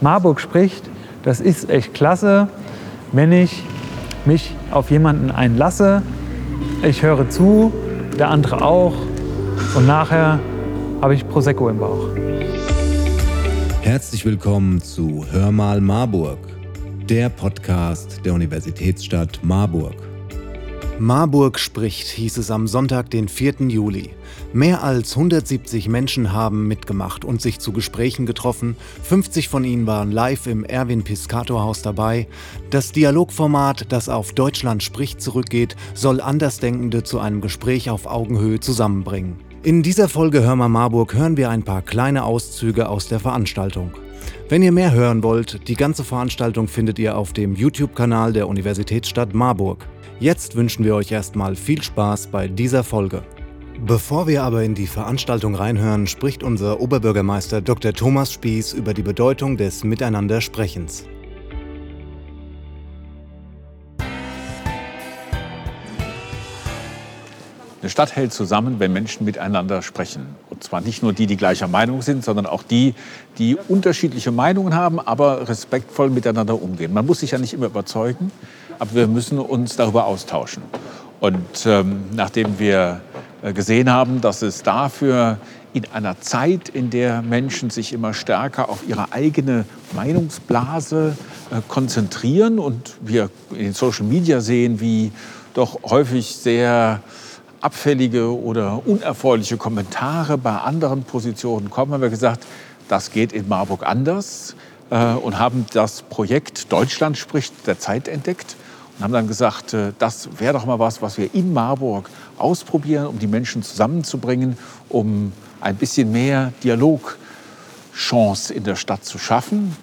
Marburg spricht, das ist echt klasse, wenn ich mich auf jemanden einlasse, ich höre zu, der andere auch und nachher habe ich Prosecco im Bauch. Herzlich willkommen zu Hör mal Marburg, der Podcast der Universitätsstadt Marburg. Marburg spricht, hieß es am Sonntag, den 4. Juli. Mehr als 170 Menschen haben mitgemacht und sich zu Gesprächen getroffen. 50 von ihnen waren live im Erwin Piscator Haus dabei. Das Dialogformat, das auf Deutschland spricht zurückgeht, soll Andersdenkende zu einem Gespräch auf Augenhöhe zusammenbringen. In dieser Folge Hör mal Marburg hören wir ein paar kleine Auszüge aus der Veranstaltung. Wenn ihr mehr hören wollt, die ganze Veranstaltung findet ihr auf dem YouTube-Kanal der Universitätsstadt Marburg. Jetzt wünschen wir euch erstmal viel Spaß bei dieser Folge. Bevor wir aber in die Veranstaltung reinhören, spricht unser Oberbürgermeister Dr. Thomas Spieß über die Bedeutung des Miteinandersprechens. Eine Stadt hält zusammen, wenn Menschen miteinander sprechen. Und zwar nicht nur die, die gleicher Meinung sind, sondern auch die, die unterschiedliche Meinungen haben, aber respektvoll miteinander umgehen. Man muss sich ja nicht immer überzeugen, aber wir müssen uns darüber austauschen. Und ähm, nachdem wir äh, gesehen haben, dass es dafür in einer Zeit, in der Menschen sich immer stärker auf ihre eigene Meinungsblase äh, konzentrieren und wir in den Social Media sehen, wie doch häufig sehr abfällige oder unerfreuliche Kommentare bei anderen Positionen kommen, haben wir gesagt, das geht in Marburg anders äh, und haben das Projekt Deutschland spricht der Zeit entdeckt und haben dann gesagt, äh, das wäre doch mal was, was wir in Marburg ausprobieren, um die Menschen zusammenzubringen, um ein bisschen mehr Dialogchance in der Stadt zu schaffen.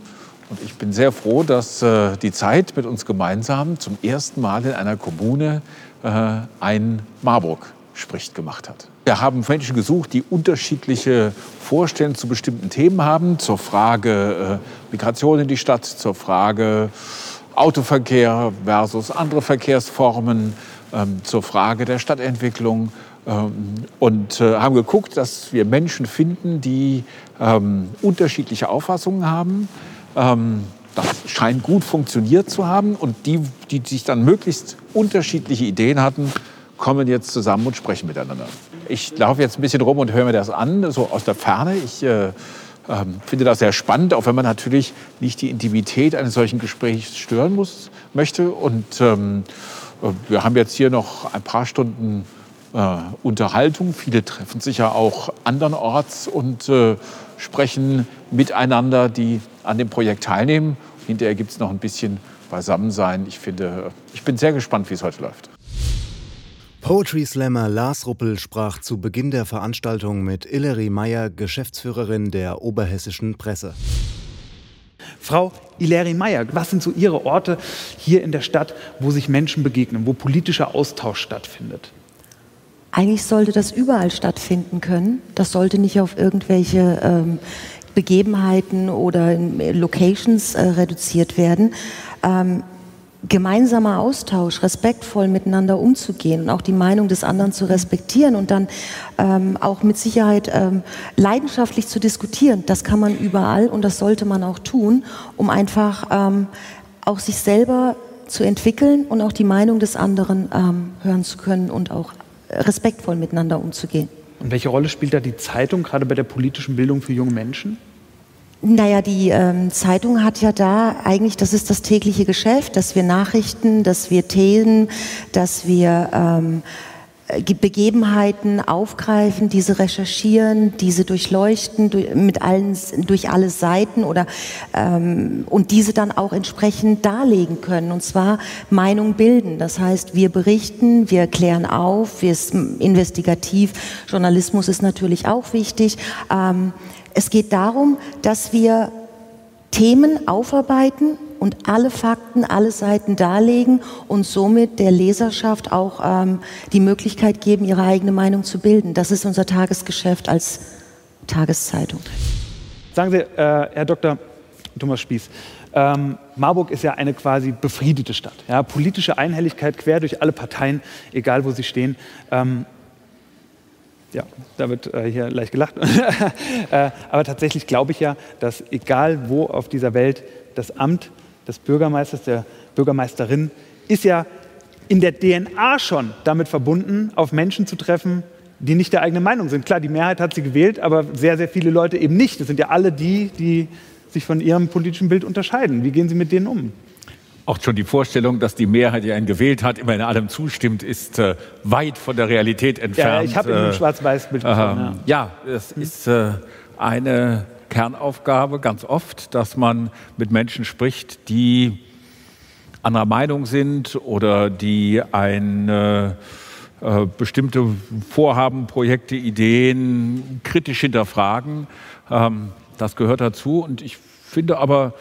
Und ich bin sehr froh, dass äh, die Zeit mit uns gemeinsam zum ersten Mal in einer Kommune ein Marburg spricht gemacht hat. Wir haben Menschen gesucht, die unterschiedliche Vorstellungen zu bestimmten Themen haben, zur Frage Migration in die Stadt, zur Frage Autoverkehr versus andere Verkehrsformen, ähm, zur Frage der Stadtentwicklung ähm, und äh, haben geguckt, dass wir Menschen finden, die ähm, unterschiedliche Auffassungen haben. Das scheint gut funktioniert zu haben und die, die sich dann möglichst unterschiedliche Ideen hatten, kommen jetzt zusammen und sprechen miteinander. Ich laufe jetzt ein bisschen rum und höre mir das an, so aus der Ferne. Ich äh, ähm, finde das sehr spannend, auch wenn man natürlich nicht die Intimität eines solchen Gesprächs stören muss, möchte. Und ähm, äh, wir haben jetzt hier noch ein paar Stunden äh, Unterhaltung. Viele treffen sich ja auch andernorts und äh, sprechen miteinander, die an dem Projekt teilnehmen. Hinterher gibt es noch ein bisschen Beisammensein. Ich, finde, ich bin sehr gespannt, wie es heute läuft. Poetry Slammer Lars Ruppel sprach zu Beginn der Veranstaltung mit Illery Meyer, Geschäftsführerin der Oberhessischen Presse. Frau Ileri Meyer, was sind so Ihre Orte hier in der Stadt, wo sich Menschen begegnen, wo politischer Austausch stattfindet? Eigentlich sollte das überall stattfinden können. Das sollte nicht auf irgendwelche ähm, Begebenheiten oder Locations äh, reduziert werden. Ähm, gemeinsamer Austausch, respektvoll miteinander umzugehen und auch die Meinung des anderen zu respektieren und dann ähm, auch mit Sicherheit ähm, leidenschaftlich zu diskutieren. Das kann man überall und das sollte man auch tun, um einfach ähm, auch sich selber zu entwickeln und auch die Meinung des anderen ähm, hören zu können und auch respektvoll miteinander umzugehen. Und welche Rolle spielt da die Zeitung gerade bei der politischen Bildung für junge Menschen? Naja, die ähm, Zeitung hat ja da eigentlich, das ist das tägliche Geschäft, dass wir Nachrichten, dass wir Themen, dass wir ähm, äh, Begebenheiten aufgreifen, diese recherchieren, diese durchleuchten durch, mit allen, durch alle Seiten oder ähm, und diese dann auch entsprechend darlegen können und zwar Meinung bilden. Das heißt, wir berichten, wir klären auf, wir sind investigativ. Journalismus ist natürlich auch wichtig. Ähm, es geht darum, dass wir Themen aufarbeiten und alle Fakten, alle Seiten darlegen und somit der Leserschaft auch ähm, die Möglichkeit geben, ihre eigene Meinung zu bilden. Das ist unser Tagesgeschäft als Tageszeitung. Sagen Sie, äh, Herr Dr. Thomas Spieß, ähm, Marburg ist ja eine quasi befriedete Stadt. Ja? Politische Einhelligkeit quer durch alle Parteien, egal wo sie stehen. Ähm, ja, da wird äh, hier leicht gelacht. äh, aber tatsächlich glaube ich ja, dass egal wo auf dieser Welt das Amt des Bürgermeisters, der Bürgermeisterin, ist ja in der DNA schon damit verbunden, auf Menschen zu treffen, die nicht der eigenen Meinung sind. Klar, die Mehrheit hat sie gewählt, aber sehr, sehr viele Leute eben nicht. Das sind ja alle die, die sich von ihrem politischen Bild unterscheiden. Wie gehen Sie mit denen um? Auch schon die Vorstellung, dass die Mehrheit, die einen gewählt hat, immer in allem zustimmt, ist äh, weit von der Realität entfernt. Ja, ich habe in äh, Schwarz-Weiß-Bild gesprochen. Äh, ja. ja, es hm. ist äh, eine Kernaufgabe ganz oft, dass man mit Menschen spricht, die anderer Meinung sind oder die ein äh, äh, bestimmte Vorhaben, Projekte, Ideen kritisch hinterfragen. Ähm, das gehört dazu. Und ich finde aber,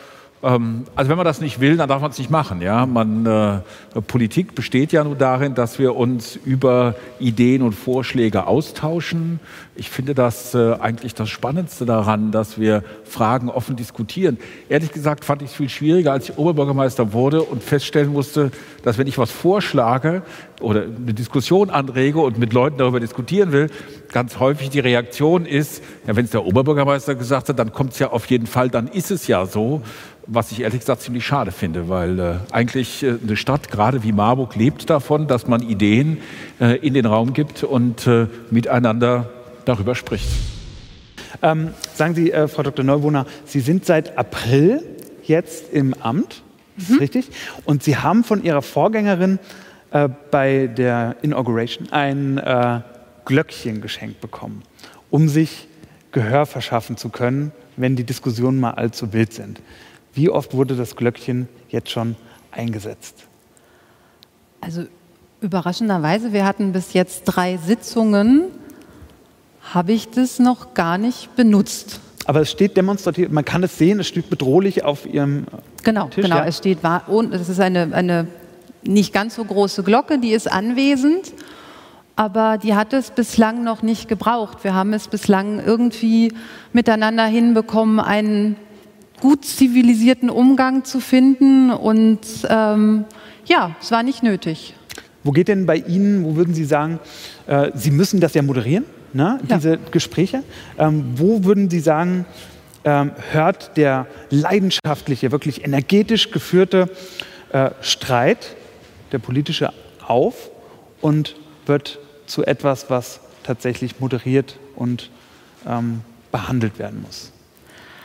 ähm, also wenn man das nicht will, dann darf man es nicht machen. Ja? Man, äh, Politik besteht ja nur darin, dass wir uns über Ideen und Vorschläge austauschen. Ich finde das äh, eigentlich das Spannendste daran, dass wir Fragen offen diskutieren. Ehrlich gesagt fand ich es viel schwieriger, als ich Oberbürgermeister wurde und feststellen musste, dass wenn ich was vorschlage oder eine Diskussion anrege und mit Leuten darüber diskutieren will, ganz häufig die Reaktion ist, ja, wenn es der Oberbürgermeister gesagt hat, dann kommt es ja auf jeden Fall, dann ist es ja so was ich ehrlich gesagt ziemlich schade finde, weil äh, eigentlich äh, eine Stadt, gerade wie Marburg, lebt davon, dass man Ideen äh, in den Raum gibt und äh, miteinander darüber spricht. Ähm, sagen Sie, äh, Frau Dr. Neuwohner, Sie sind seit April jetzt im Amt, mhm. richtig? Und Sie haben von Ihrer Vorgängerin äh, bei der Inauguration ein Glöckchen geschenkt bekommen, um sich Gehör verschaffen zu können, wenn die Diskussionen mal allzu wild sind. Wie oft wurde das Glöckchen jetzt schon eingesetzt? Also überraschenderweise, wir hatten bis jetzt drei Sitzungen, habe ich das noch gar nicht benutzt. Aber es steht demonstrativ, man kann es sehen, es steht bedrohlich auf Ihrem genau, Tisch. Genau, ja? es steht, es ist eine, eine nicht ganz so große Glocke, die ist anwesend, aber die hat es bislang noch nicht gebraucht. Wir haben es bislang irgendwie miteinander hinbekommen, einen gut zivilisierten Umgang zu finden. Und ähm, ja, es war nicht nötig. Wo geht denn bei Ihnen, wo würden Sie sagen, äh, Sie müssen das ja moderieren, ne, diese ja. Gespräche. Ähm, wo würden Sie sagen, ähm, hört der leidenschaftliche, wirklich energetisch geführte äh, Streit, der politische, auf und wird zu etwas, was tatsächlich moderiert und ähm, behandelt werden muss?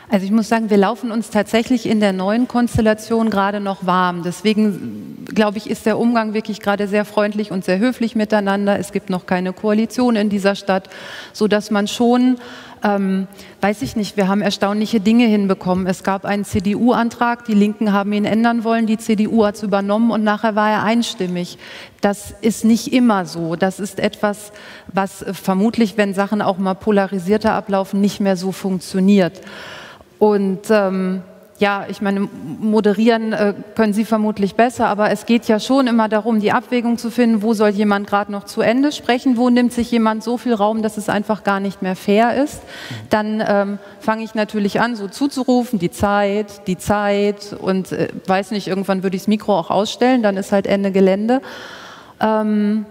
Also ich muss sagen, wir laufen uns tatsächlich in der neuen Konstellation gerade noch warm. Deswegen glaube ich, ist der Umgang wirklich gerade sehr freundlich und sehr höflich miteinander. Es gibt noch keine Koalition in dieser Stadt, so dass man schon ähm, weiß ich nicht, wir haben erstaunliche Dinge hinbekommen. Es gab einen CDU-Antrag, die Linken haben ihn ändern wollen, die CDU hat es übernommen und nachher war er einstimmig. Das ist nicht immer so. Das ist etwas, was vermutlich, wenn Sachen auch mal polarisierter ablaufen, nicht mehr so funktioniert. Und ähm, ja, ich meine, moderieren äh, können Sie vermutlich besser, aber es geht ja schon immer darum, die Abwägung zu finden, wo soll jemand gerade noch zu Ende sprechen, wo nimmt sich jemand so viel Raum, dass es einfach gar nicht mehr fair ist. Dann ähm, fange ich natürlich an, so zuzurufen, die Zeit, die Zeit und äh, weiß nicht, irgendwann würde ich das Mikro auch ausstellen, dann ist halt Ende Gelände. Ähm,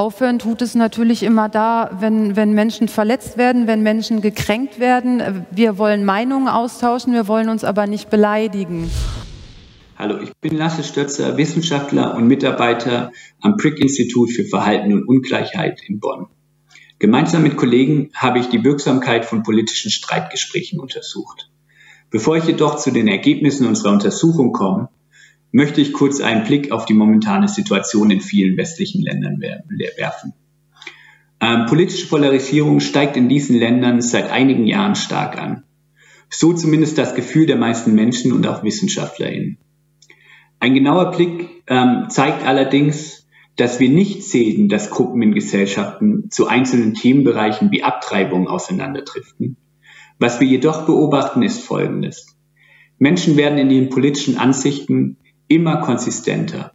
Aufhören tut es natürlich immer da, wenn, wenn Menschen verletzt werden, wenn Menschen gekränkt werden. Wir wollen Meinungen austauschen, wir wollen uns aber nicht beleidigen. Hallo, ich bin Lasse Stötzer, Wissenschaftler und Mitarbeiter am Prick-Institut für Verhalten und Ungleichheit in Bonn. Gemeinsam mit Kollegen habe ich die Wirksamkeit von politischen Streitgesprächen untersucht. Bevor ich jedoch zu den Ergebnissen unserer Untersuchung komme, möchte ich kurz einen Blick auf die momentane Situation in vielen westlichen Ländern werfen. Ähm, politische Polarisierung steigt in diesen Ländern seit einigen Jahren stark an. So zumindest das Gefühl der meisten Menschen und auch WissenschaftlerInnen. Ein genauer Blick ähm, zeigt allerdings, dass wir nicht sehen, dass Gruppen in Gesellschaften zu einzelnen Themenbereichen wie Abtreibung auseinanderdriften. Was wir jedoch beobachten, ist Folgendes. Menschen werden in ihren politischen Ansichten immer konsistenter.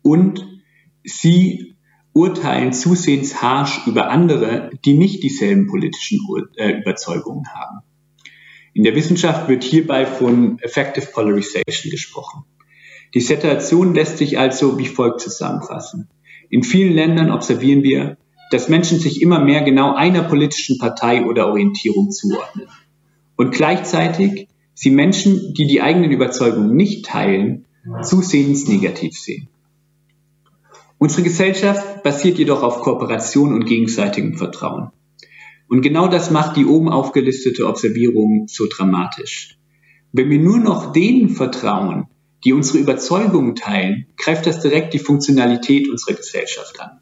Und sie urteilen zusehends harsch über andere, die nicht dieselben politischen äh, Überzeugungen haben. In der Wissenschaft wird hierbei von Effective Polarization gesprochen. Die Situation lässt sich also wie folgt zusammenfassen. In vielen Ländern observieren wir, dass Menschen sich immer mehr genau einer politischen Partei oder Orientierung zuordnen. Und gleichzeitig sie Menschen, die die eigenen Überzeugungen nicht teilen, zusehends negativ sehen. Unsere Gesellschaft basiert jedoch auf Kooperation und gegenseitigem Vertrauen. Und genau das macht die oben aufgelistete Observierung so dramatisch. Wenn wir nur noch denen vertrauen, die unsere Überzeugungen teilen, greift das direkt die Funktionalität unserer Gesellschaft an.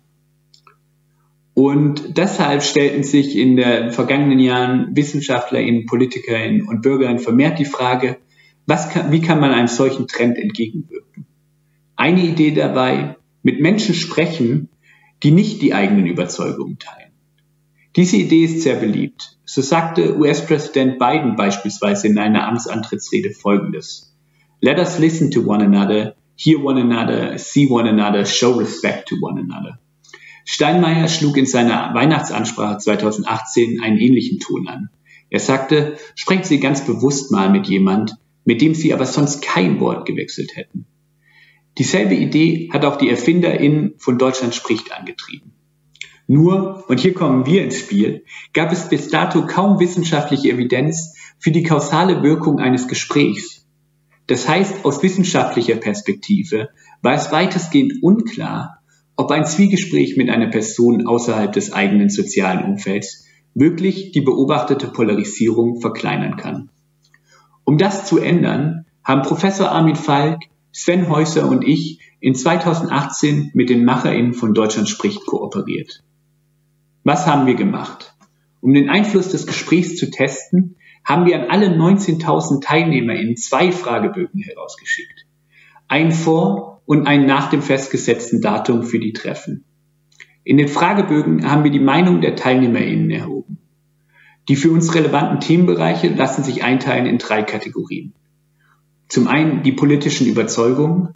Und deshalb stellten sich in den vergangenen Jahren WissenschaftlerInnen, PolitikerInnen und BürgerInnen vermehrt die Frage, was kann, wie kann man einem solchen Trend entgegenwirken? Eine Idee dabei, mit Menschen sprechen, die nicht die eigenen Überzeugungen teilen. Diese Idee ist sehr beliebt. So sagte US-Präsident Biden beispielsweise in einer Amtsantrittsrede Folgendes. Let us listen to one another, hear one another, see one another, show respect to one another. Steinmeier schlug in seiner Weihnachtsansprache 2018 einen ähnlichen Ton an. Er sagte, sprechen Sie ganz bewusst mal mit jemand, mit dem Sie aber sonst kein Wort gewechselt hätten. Dieselbe Idee hat auch die ErfinderInnen von Deutschland spricht angetrieben. Nur, und hier kommen wir ins Spiel, gab es bis dato kaum wissenschaftliche Evidenz für die kausale Wirkung eines Gesprächs. Das heißt, aus wissenschaftlicher Perspektive war es weitestgehend unklar, ob ein Zwiegespräch mit einer Person außerhalb des eigenen sozialen Umfelds wirklich die beobachtete Polarisierung verkleinern kann. Um das zu ändern, haben Professor Armin Falk, Sven Häuser und ich in 2018 mit den MacherInnen von Deutschland spricht kooperiert. Was haben wir gemacht? Um den Einfluss des Gesprächs zu testen, haben wir an alle 19.000 TeilnehmerInnen zwei Fragebögen herausgeschickt. Einen vor und einen nach dem festgesetzten Datum für die Treffen. In den Fragebögen haben wir die Meinung der TeilnehmerInnen erhoben. Die für uns relevanten Themenbereiche lassen sich einteilen in drei Kategorien. Zum einen die politischen Überzeugungen.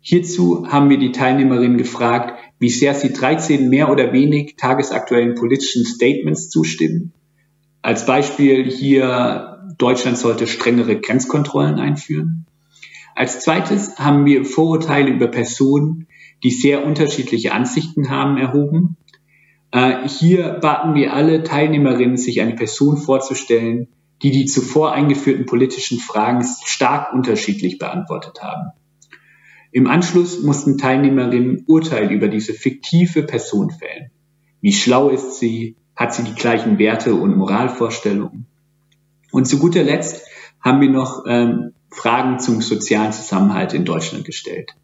Hierzu haben wir die Teilnehmerinnen gefragt, wie sehr sie 13 mehr oder wenig tagesaktuellen politischen Statements zustimmen. Als Beispiel hier, Deutschland sollte strengere Grenzkontrollen einführen. Als zweites haben wir Vorurteile über Personen, die sehr unterschiedliche Ansichten haben, erhoben. Äh, hier baten wir alle Teilnehmerinnen, sich eine Person vorzustellen, die die zuvor eingeführten politischen Fragen stark unterschiedlich beantwortet haben. Im Anschluss mussten Teilnehmerinnen Urteil über diese fiktive Person fällen. Wie schlau ist sie? Hat sie die gleichen Werte und Moralvorstellungen? Und zu guter Letzt haben wir noch ähm, Fragen zum sozialen Zusammenhalt in Deutschland gestellt.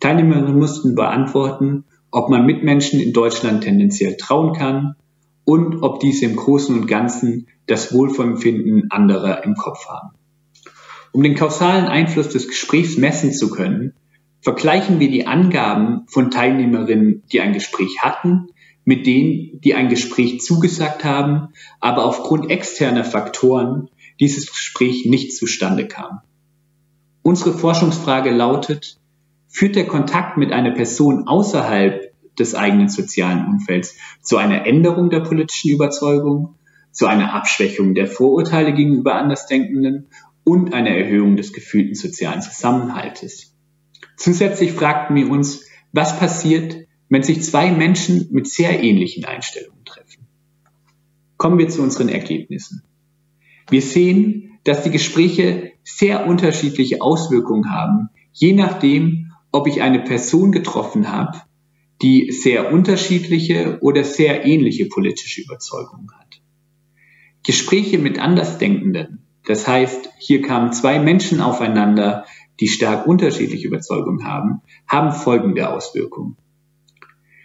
Teilnehmerinnen mussten beantworten, ob man Mitmenschen in Deutschland tendenziell trauen kann und ob diese im Großen und Ganzen das Wohlempfinden anderer im Kopf haben. Um den kausalen Einfluss des Gesprächs messen zu können, vergleichen wir die Angaben von Teilnehmerinnen, die ein Gespräch hatten, mit denen, die ein Gespräch zugesagt haben, aber aufgrund externer Faktoren dieses Gespräch nicht zustande kam. Unsere Forschungsfrage lautet, führt der Kontakt mit einer Person außerhalb des eigenen sozialen Umfelds zu einer Änderung der politischen Überzeugung, zu einer Abschwächung der Vorurteile gegenüber Andersdenkenden und einer Erhöhung des gefühlten sozialen Zusammenhaltes. Zusätzlich fragten wir uns, was passiert, wenn sich zwei Menschen mit sehr ähnlichen Einstellungen treffen. Kommen wir zu unseren Ergebnissen. Wir sehen, dass die Gespräche sehr unterschiedliche Auswirkungen haben, je nachdem, ob ich eine Person getroffen habe, die sehr unterschiedliche oder sehr ähnliche politische Überzeugungen hat. Gespräche mit Andersdenkenden, das heißt, hier kamen zwei Menschen aufeinander, die stark unterschiedliche Überzeugungen haben, haben folgende Auswirkungen.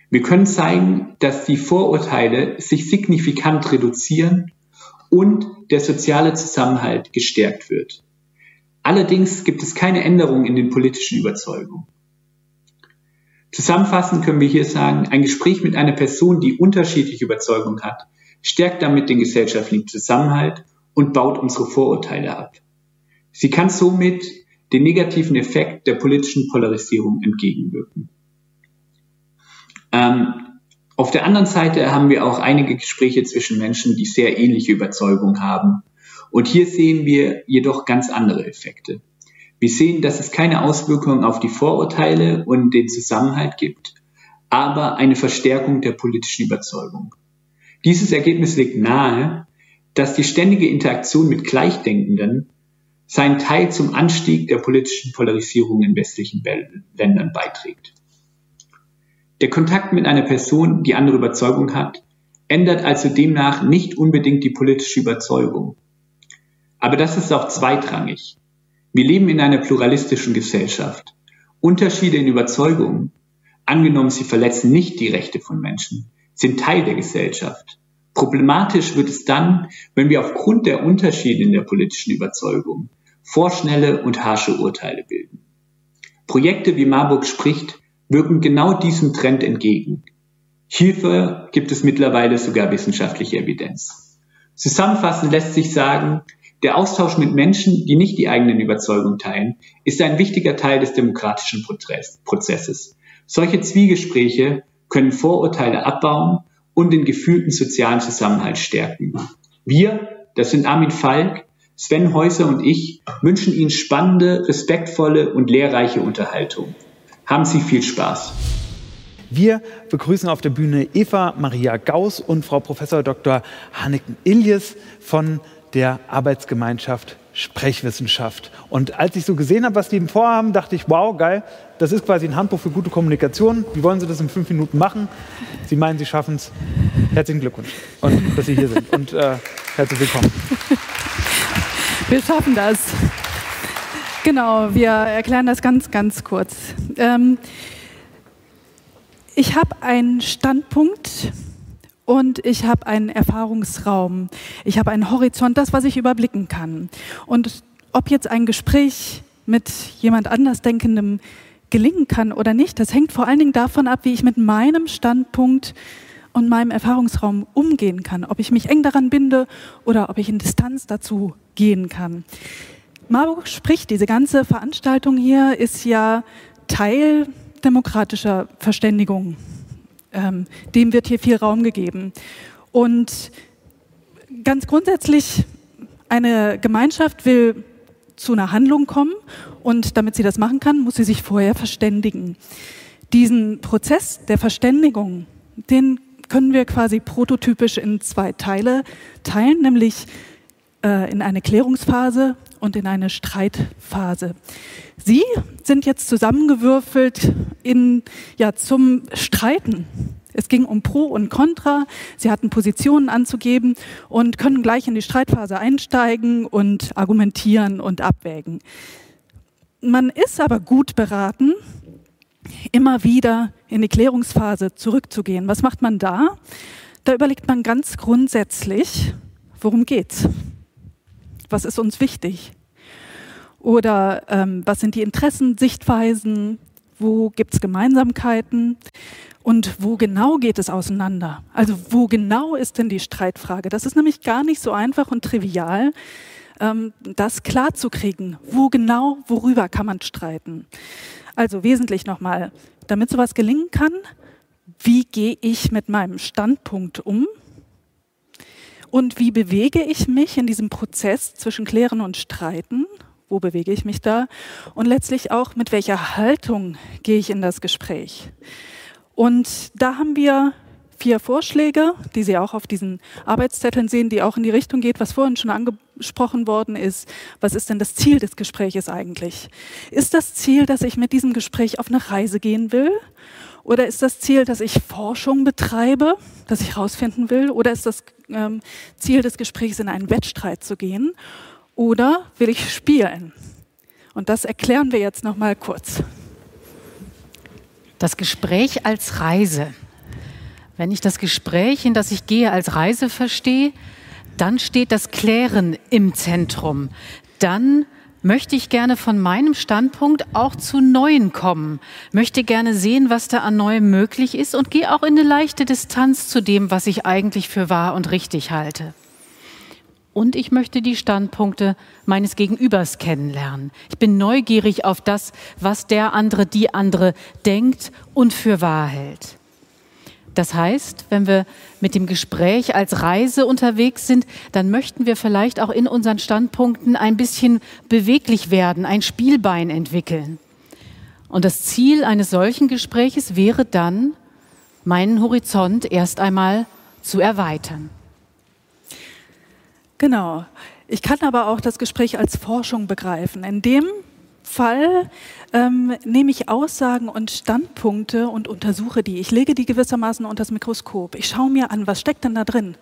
Wir können zeigen, dass die Vorurteile sich signifikant reduzieren und der soziale Zusammenhalt gestärkt wird. Allerdings gibt es keine Änderung in den politischen Überzeugungen. Zusammenfassend können wir hier sagen, ein Gespräch mit einer Person, die unterschiedliche Überzeugungen hat, stärkt damit den gesellschaftlichen Zusammenhalt und baut unsere Vorurteile ab. Sie kann somit den negativen Effekt der politischen Polarisierung entgegenwirken. Ähm, auf der anderen Seite haben wir auch einige Gespräche zwischen Menschen, die sehr ähnliche Überzeugungen haben. Und hier sehen wir jedoch ganz andere Effekte. Wir sehen, dass es keine Auswirkungen auf die Vorurteile und den Zusammenhalt gibt, aber eine Verstärkung der politischen Überzeugung. Dieses Ergebnis legt nahe, dass die ständige Interaktion mit Gleichdenkenden seinen Teil zum Anstieg der politischen Polarisierung in westlichen Ländern beiträgt. Der Kontakt mit einer Person, die andere Überzeugung hat, ändert also demnach nicht unbedingt die politische Überzeugung. Aber das ist auch zweitrangig. Wir leben in einer pluralistischen Gesellschaft. Unterschiede in Überzeugungen, angenommen sie verletzen nicht die Rechte von Menschen, sind Teil der Gesellschaft. Problematisch wird es dann, wenn wir aufgrund der Unterschiede in der politischen Überzeugung vorschnelle und harsche Urteile bilden. Projekte wie Marburg spricht wirken genau diesem Trend entgegen. Hierfür gibt es mittlerweile sogar wissenschaftliche Evidenz. Zusammenfassend lässt sich sagen, der Austausch mit Menschen, die nicht die eigenen Überzeugungen teilen, ist ein wichtiger Teil des demokratischen Prozesses. Solche Zwiegespräche können Vorurteile abbauen und den gefühlten sozialen Zusammenhalt stärken. Wir, das sind Armin Falk, Sven Häuser und ich, wünschen Ihnen spannende, respektvolle und lehrreiche Unterhaltung. Haben Sie viel Spaß. Wir begrüßen auf der Bühne Eva Maria Gauss und Frau Professor Dr. Hanneken Iljes von der Arbeitsgemeinschaft Sprechwissenschaft. Und als ich so gesehen habe, was die vorhaben, dachte ich, wow, geil, das ist quasi ein Handbuch für gute Kommunikation. Wie wollen Sie das in fünf Minuten machen? Sie meinen, Sie schaffen es. Herzlichen Glückwunsch und dass Sie hier sind und äh, herzlich willkommen. Wir schaffen das. Genau, wir erklären das ganz, ganz kurz. Ähm, ich habe einen Standpunkt und ich habe einen Erfahrungsraum. Ich habe einen Horizont, das, was ich überblicken kann. Und ob jetzt ein Gespräch mit jemand Andersdenkendem gelingen kann oder nicht, das hängt vor allen Dingen davon ab, wie ich mit meinem Standpunkt und meinem Erfahrungsraum umgehen kann. Ob ich mich eng daran binde oder ob ich in Distanz dazu gehen kann. Marburg spricht, diese ganze Veranstaltung hier ist ja Teil demokratischer Verständigung ähm, dem wird hier viel Raum gegeben. Und ganz grundsätzlich, eine Gemeinschaft will zu einer Handlung kommen und damit sie das machen kann, muss sie sich vorher verständigen. Diesen Prozess der Verständigung, den können wir quasi prototypisch in zwei Teile teilen, nämlich äh, in eine Klärungsphase und in eine Streitphase. Sie sind jetzt zusammengewürfelt in, ja, zum Streiten. Es ging um Pro und Contra. Sie hatten Positionen anzugeben und können gleich in die Streitphase einsteigen und argumentieren und abwägen. Man ist aber gut beraten, immer wieder in die Klärungsphase zurückzugehen. Was macht man da? Da überlegt man ganz grundsätzlich, worum geht's? Was ist uns wichtig? Oder ähm, was sind die Interessen, Sichtweisen? Wo gibt es Gemeinsamkeiten? Und wo genau geht es auseinander? Also wo genau ist denn die Streitfrage? Das ist nämlich gar nicht so einfach und trivial, ähm, das klarzukriegen. Wo genau, worüber kann man streiten? Also wesentlich nochmal, damit sowas gelingen kann, wie gehe ich mit meinem Standpunkt um? Und wie bewege ich mich in diesem Prozess zwischen Klären und Streiten? Wo bewege ich mich da und letztlich auch, mit welcher Haltung gehe ich in das Gespräch. Und da haben wir vier Vorschläge, die Sie auch auf diesen Arbeitszetteln sehen, die auch in die Richtung geht, was vorhin schon angesprochen worden ist. Was ist denn das Ziel des Gespräches eigentlich? Ist das Ziel, dass ich mit diesem Gespräch auf eine Reise gehen will? Oder ist das Ziel, dass ich Forschung betreibe, dass ich herausfinden will? Oder ist das ähm, Ziel des Gesprächs, in einen Wettstreit zu gehen? Oder will ich spielen? Und das erklären wir jetzt noch mal kurz. Das Gespräch als Reise. Wenn ich das Gespräch, in das ich gehe, als Reise verstehe, dann steht das Klären im Zentrum. Dann möchte ich gerne von meinem Standpunkt auch zu Neuen kommen, möchte gerne sehen, was da an Neuem möglich ist und gehe auch in eine leichte Distanz zu dem, was ich eigentlich für wahr und richtig halte und ich möchte die Standpunkte meines Gegenübers kennenlernen. Ich bin neugierig auf das, was der andere, die andere denkt und für wahr hält. Das heißt, wenn wir mit dem Gespräch als Reise unterwegs sind, dann möchten wir vielleicht auch in unseren Standpunkten ein bisschen beweglich werden, ein Spielbein entwickeln. Und das Ziel eines solchen Gespräches wäre dann, meinen Horizont erst einmal zu erweitern. Genau. Ich kann aber auch das Gespräch als Forschung begreifen. In dem Fall ähm, nehme ich Aussagen und Standpunkte und untersuche die. Ich lege die gewissermaßen unter das Mikroskop. Ich schaue mir an, was steckt denn da drin?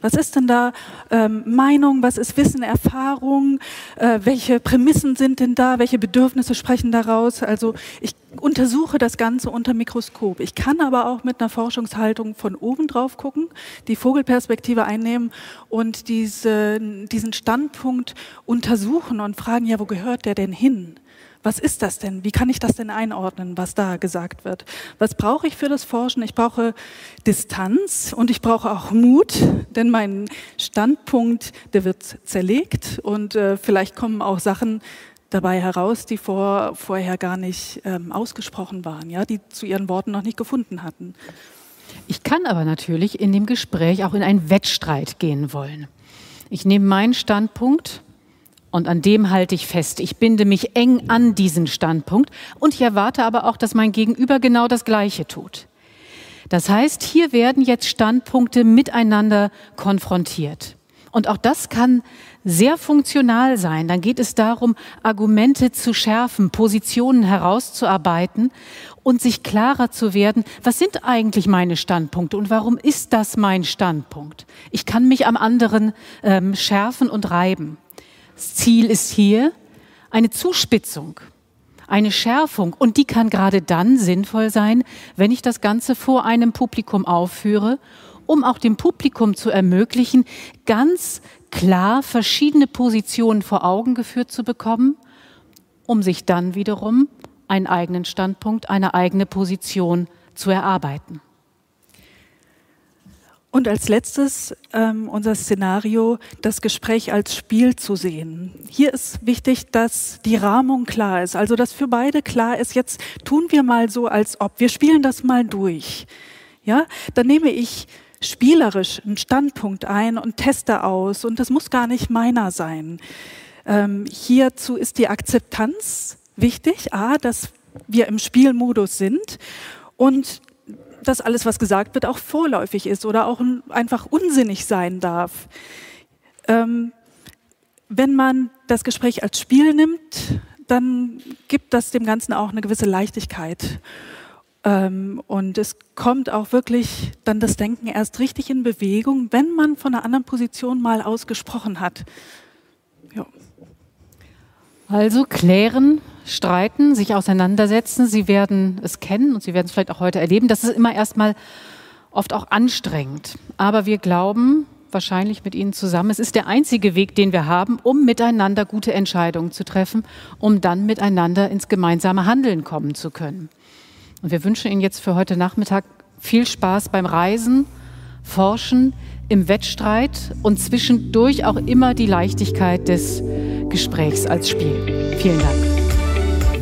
Was ist denn da ähm, Meinung, was ist Wissen, Erfahrung, äh, welche Prämissen sind denn da, welche Bedürfnisse sprechen daraus? Also ich untersuche das Ganze unter Mikroskop. Ich kann aber auch mit einer Forschungshaltung von oben drauf gucken, die Vogelperspektive einnehmen und diese, diesen Standpunkt untersuchen und fragen, ja, wo gehört der denn hin? Was ist das denn? Wie kann ich das denn einordnen, was da gesagt wird? Was brauche ich für das Forschen? Ich brauche Distanz und ich brauche auch Mut, denn mein Standpunkt, der wird zerlegt und äh, vielleicht kommen auch Sachen dabei heraus, die vor, vorher gar nicht ähm, ausgesprochen waren, ja, die zu ihren Worten noch nicht gefunden hatten. Ich kann aber natürlich in dem Gespräch auch in einen Wettstreit gehen wollen. Ich nehme meinen Standpunkt und an dem halte ich fest. Ich binde mich eng an diesen Standpunkt und ich erwarte aber auch, dass mein Gegenüber genau das Gleiche tut. Das heißt, hier werden jetzt Standpunkte miteinander konfrontiert. Und auch das kann sehr funktional sein. Dann geht es darum, Argumente zu schärfen, Positionen herauszuarbeiten und sich klarer zu werden, was sind eigentlich meine Standpunkte und warum ist das mein Standpunkt? Ich kann mich am anderen ähm, schärfen und reiben. Das Ziel ist hier eine Zuspitzung, eine Schärfung. Und die kann gerade dann sinnvoll sein, wenn ich das Ganze vor einem Publikum aufführe, um auch dem Publikum zu ermöglichen, ganz klar verschiedene Positionen vor Augen geführt zu bekommen, um sich dann wiederum einen eigenen Standpunkt, eine eigene Position zu erarbeiten. Und als letztes ähm, unser Szenario, das Gespräch als Spiel zu sehen. Hier ist wichtig, dass die Rahmung klar ist, also dass für beide klar ist, jetzt tun wir mal so, als ob wir spielen das mal durch. Ja, dann nehme ich spielerisch einen Standpunkt ein und teste aus und das muss gar nicht meiner sein. Ähm, hierzu ist die Akzeptanz wichtig, a, dass wir im Spielmodus sind und dass alles, was gesagt wird, auch vorläufig ist oder auch einfach unsinnig sein darf. Ähm, wenn man das Gespräch als Spiel nimmt, dann gibt das dem Ganzen auch eine gewisse Leichtigkeit. Ähm, und es kommt auch wirklich dann das Denken erst richtig in Bewegung, wenn man von einer anderen Position mal ausgesprochen hat. Ja. Also klären, streiten, sich auseinandersetzen. Sie werden es kennen und Sie werden es vielleicht auch heute erleben. Das ist immer erstmal oft auch anstrengend. Aber wir glauben, wahrscheinlich mit Ihnen zusammen, es ist der einzige Weg, den wir haben, um miteinander gute Entscheidungen zu treffen, um dann miteinander ins gemeinsame Handeln kommen zu können. Und wir wünschen Ihnen jetzt für heute Nachmittag viel Spaß beim Reisen, Forschen, im Wettstreit und zwischendurch auch immer die Leichtigkeit des Gesprächs als Spiel. Vielen Dank.